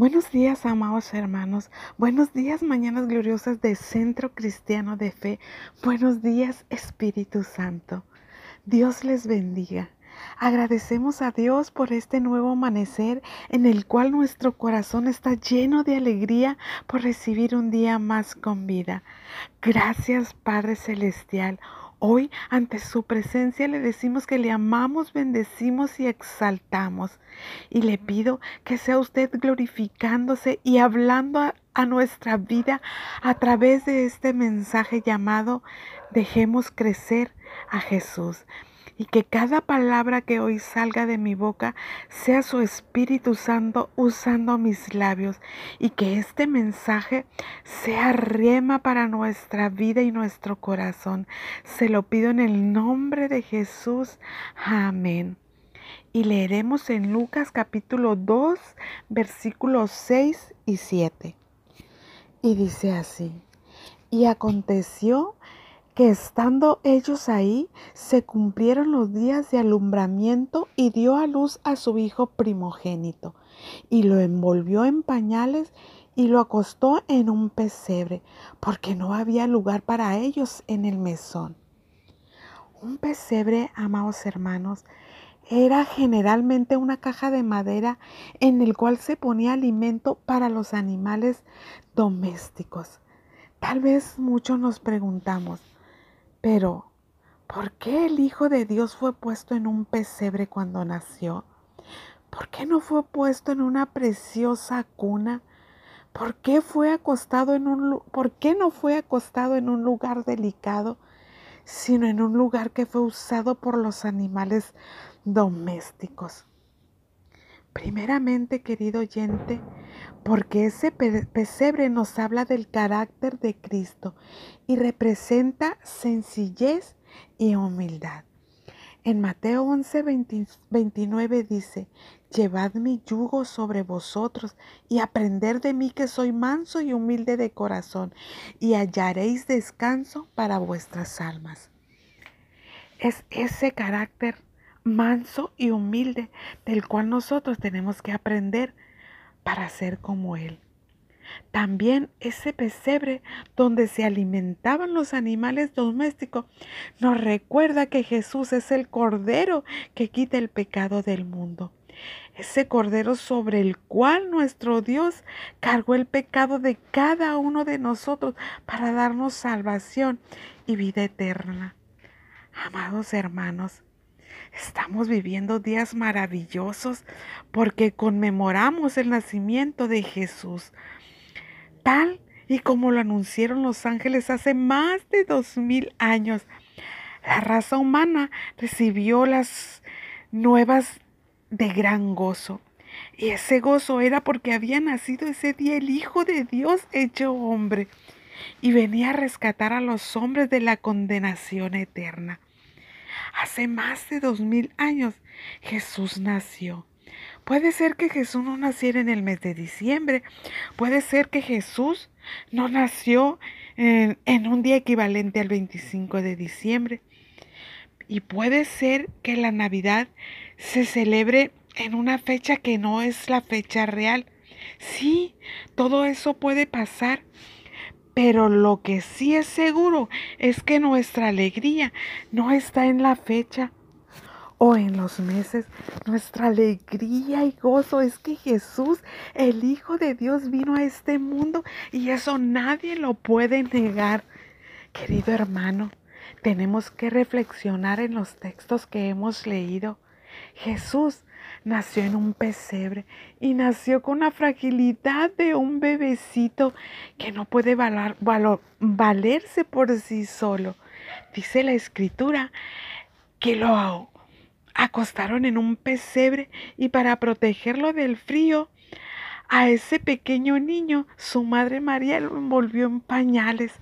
Buenos días, amados hermanos. Buenos días, mañanas gloriosas de Centro Cristiano de Fe. Buenos días, Espíritu Santo. Dios les bendiga. Agradecemos a Dios por este nuevo amanecer en el cual nuestro corazón está lleno de alegría por recibir un día más con vida. Gracias, Padre Celestial. Hoy ante su presencia le decimos que le amamos, bendecimos y exaltamos. Y le pido que sea usted glorificándose y hablando a, a, nuestra vida a través de este mensaje llamado Dejemos crecer a Jesús y que cada palabra que hoy salga de mi boca sea su Espíritu Santo usando mis labios y que este mensaje sea rema para nuestra vida y nuestro corazón. Se lo pido en el nombre de Jesús. Amén. Y leeremos en Lucas capítulo 2 versículos 6 y 7. Y dice así, y aconteció que estando ellos ahí, se cumplieron los días de alumbramiento y dio a luz a su hijo primogénito, y lo envolvió en pañales y lo acostó en un pesebre, porque no había lugar para ellos en el mesón. Un pesebre, amados hermanos, era generalmente una caja de madera en el cual se ponía alimento para los animales domésticos. Tal vez muchos nos preguntamos, pero, ¿por qué el Hijo de Dios fue puesto en un pesebre cuando nació? ¿Por qué no fue puesto en una preciosa cuna? ¿Por qué fue acostado en un por qué no fue acostado en un lugar delicado, sino en un lugar que fue usado por los animales domésticos? Primeramente, querido oyente, porque ese pesebre nos habla del carácter de Cristo y representa sencillez y humildad. En Mateo 11, 29 dice, Llevad mi yugo sobre vosotros y aprender de mí que soy manso y humilde de corazón, y hallaréis descanso para vuestras almas. Es ese carácter manso y humilde del cual nosotros tenemos que aprender para ser como Él. También ese pesebre donde se alimentaban los animales domésticos nos recuerda que Jesús es el Cordero que quita el pecado del mundo. Ese Cordero sobre el cual nuestro Dios cargó el pecado de cada uno de nosotros para darnos salvación y vida eterna. Amados hermanos, Estamos viviendo días maravillosos porque conmemoramos el nacimiento de Jesús, tal y como lo anunciaron los ángeles hace más de dos mil años. La raza humana recibió las nuevas de gran gozo. Y ese gozo era porque había nacido ese día el Hijo de Dios hecho hombre y venía a rescatar a los hombres de la condenación eterna. Hace más de dos mil años Jesús nació. Puede ser que Jesús no naciera en el mes de diciembre. Puede ser que Jesús no nació en, un día equivalente al 25 de diciembre. Y puede ser que la Navidad se celebre en una fecha que no es la fecha real. Sí, todo eso puede pasar. Pero lo que sí es seguro es que nuestra alegría no está en la fecha o en los meses. Nuestra alegría y gozo es que Jesús, el Hijo de Dios, vino a este mundo y eso nadie lo puede negar. Querido hermano, tenemos que reflexionar en los textos que hemos leído. Jesús nació en un pesebre y nació con la fragilidad de un bebecito que no puede valerse por sí solo. Dice la escritura que lo acostaron en un pesebre y para protegerlo del frío, a ese pequeño niño su madre María lo envolvió en pañales.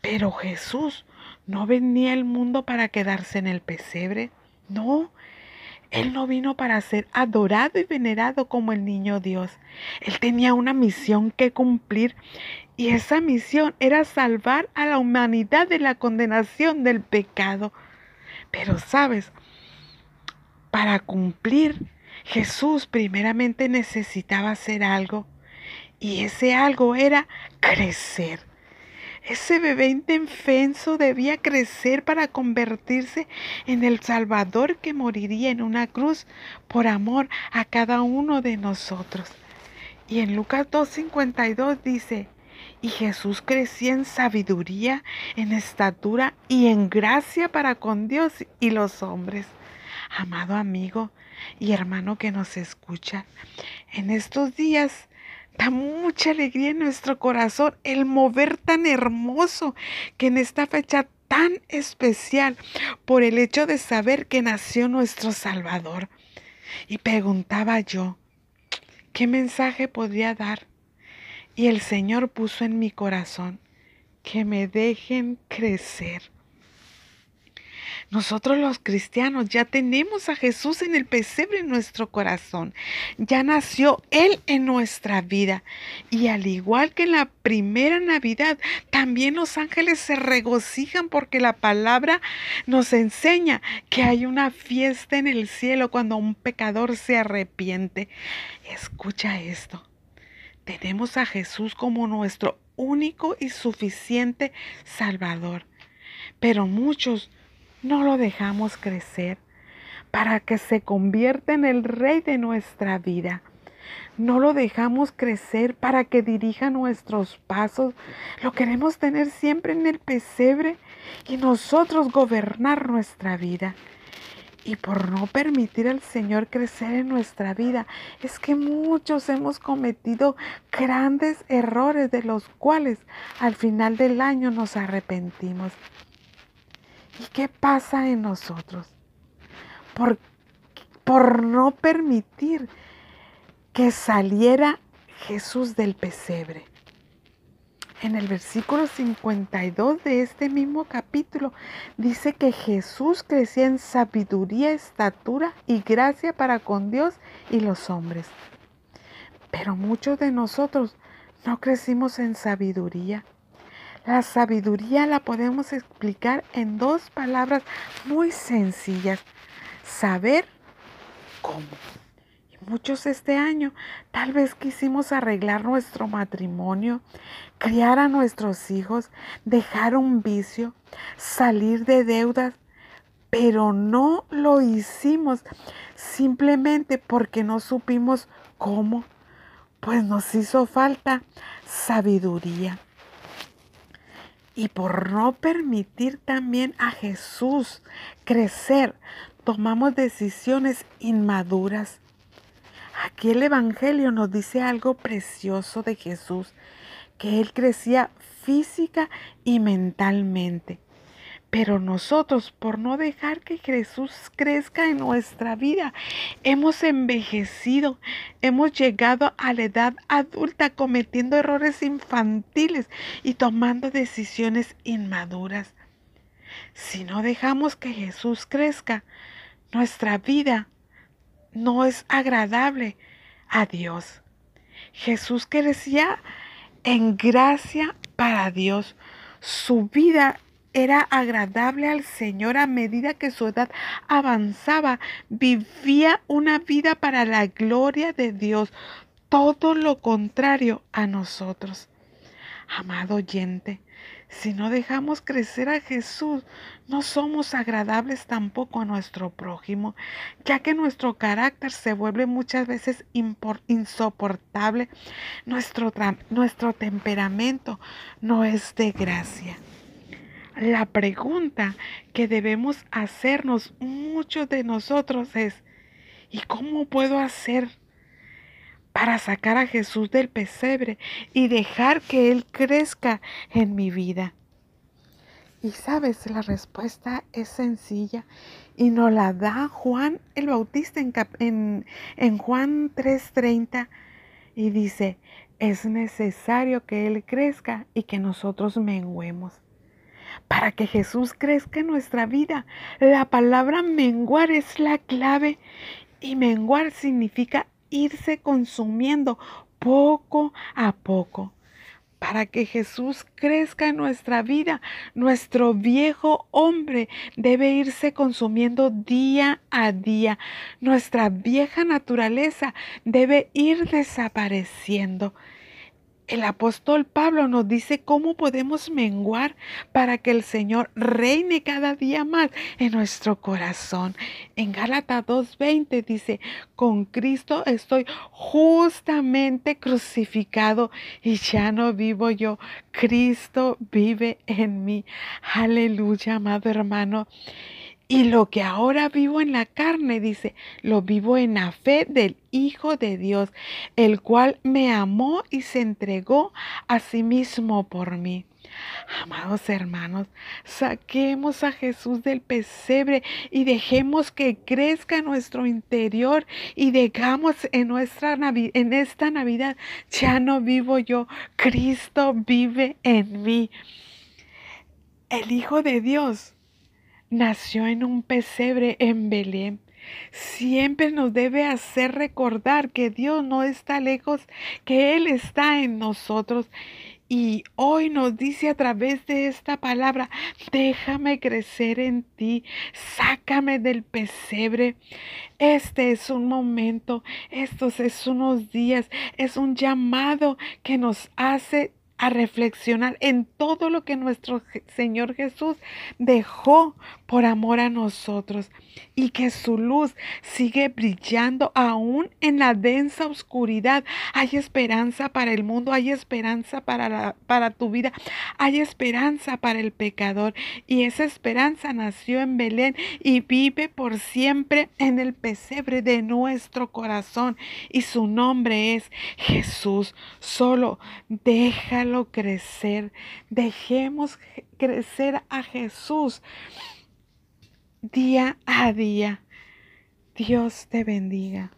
Pero Jesús no venía al mundo para quedarse en el pesebre. No, él no vino para ser adorado y venerado como el niño Dios. Él tenía una misión que cumplir y esa misión era salvar a la humanidad de la condenación del pecado. Pero sabes, para cumplir Jesús primeramente necesitaba hacer algo y ese algo era crecer. Ese bebé indefenso debía crecer para convertirse en el Salvador que moriría en una cruz por amor a cada uno de nosotros. Y en Lucas 2.52 dice, y Jesús crecía en sabiduría, en estatura y en gracia para con Dios y los hombres. Amado amigo y hermano que nos escucha, en estos días da mucha alegría en nuestro corazón el mover tan hermoso que en esta fecha tan especial por el hecho de saber que nació nuestro Salvador. Y preguntaba yo, ¿qué mensaje podría dar? Y el Señor puso en mi corazón que me dejen crecer. Nosotros los cristianos ya tenemos a Jesús en el pesebre en nuestro corazón. Ya nació Él en nuestra vida. Y al igual que en la primera Navidad, también los ángeles se regocijan porque la palabra nos enseña que hay una fiesta en el cielo cuando un pecador se arrepiente. Escucha esto. Tenemos a Jesús como nuestro único y suficiente Salvador. Pero muchos no lo dejamos crecer para que se convierta en el rey de nuestra vida. No lo dejamos crecer para que dirija nuestros pasos. Lo queremos tener siempre en el pesebre y nosotros gobernar nuestra vida. Y por no permitir al Señor crecer en nuestra vida, es que muchos hemos cometido grandes errores de los cuales al final del año nos arrepentimos. ¿Y qué pasa en nosotros? Por, por no permitir que saliera Jesús del pesebre. En el versículo 52 de este mismo capítulo dice que Jesús crecía en sabiduría, estatura y gracia para con Dios y los hombres. Pero muchos de nosotros no crecimos en sabiduría. La sabiduría la podemos explicar en dos palabras muy sencillas. Saber cómo. Y muchos este año tal vez quisimos arreglar nuestro matrimonio, criar a nuestros hijos, dejar un vicio, salir de deudas, pero no lo hicimos simplemente porque no supimos cómo, pues nos hizo falta sabiduría y por no permitir también a Jesús crecer, tomamos decisiones inmaduras. Aquí el Evangelio nos dice algo precioso de Jesús, que Él crecía física y mentalmente. Pero nosotros, por no dejar que Jesús crezca en nuestra vida, hemos envejecido, hemos llegado a la edad adulta cometiendo errores infantiles y tomando decisiones inmaduras. Si no dejamos que Jesús crezca, nuestra vida no es agradable a Dios. Jesús crecía en gracia para Dios. Su vida era agradable al Señor a medida que su edad avanzaba. Vivía una vida para la gloria de Dios, todo lo contrario a nosotros. Amado oyente, si no dejamos crecer a Jesús, no somos agradables tampoco a nuestro prójimo, ya que nuestro carácter se vuelve muchas veces insoportable. Nuestro, nuestro temperamento no es de gracia. La pregunta que debemos hacernos muchos de nosotros es, ¿y cómo puedo hacer para sacar a Jesús del pesebre y dejar que Él crezca en mi vida? Y sabes, la respuesta es sencilla y nos la da Juan el Bautista en, en Juan 3:30 y dice, es necesario que Él crezca y que nosotros menguemos para que Jesús crezca en nuestra vida. La palabra menguar es la clave y menguar significa irse consumiendo poco a poco. para que Jesús crezca en nuestra vida, nuestro viejo hombre debe irse consumiendo día a día. Nuestra vieja naturaleza debe ir desapareciendo. El apóstol Pablo nos dice cómo podemos menguar para que el Señor reine cada día más en nuestro corazón. En Gálatas 2.20 dice, con Cristo estoy justamente crucificado y ya no vivo yo, Cristo vive en mí. Aleluya, amado hermano. Y lo que ahora vivo en la carne, dice, lo vivo en la fe del Hijo de Dios, el cual me amó y se entregó a sí mismo por mí. Amados hermanos, saquemos a Jesús del pesebre y dejemos que crezca nuestro interior y dejamos en, nuestra en esta Navidad, ya no vivo yo, Cristo vive en mí. El Hijo de Dios nació en un pesebre en Belén. Siempre nos debe hacer recordar que Dios no está lejos, que Él está en nosotros. Y hoy nos dice a través de esta palabra, déjame crecer en ti, sácame del pesebre. Este es un momento, estos es unos días, es un llamado que nos hace a reflexionar en todo lo que nuestro Señor Jesús dejó por amor a nosotros y que su luz sigue brillando aún en la densa oscuridad. Hay esperanza para el mundo, hay esperanza para, para tu vida, hay esperanza para el pecador y esa esperanza nació en Belén y vive por siempre en el pesebre de nuestro corazón y su nombre es Jesús. Solo crecer, dejemos crecer a Jesús día a día. Dios te bendiga.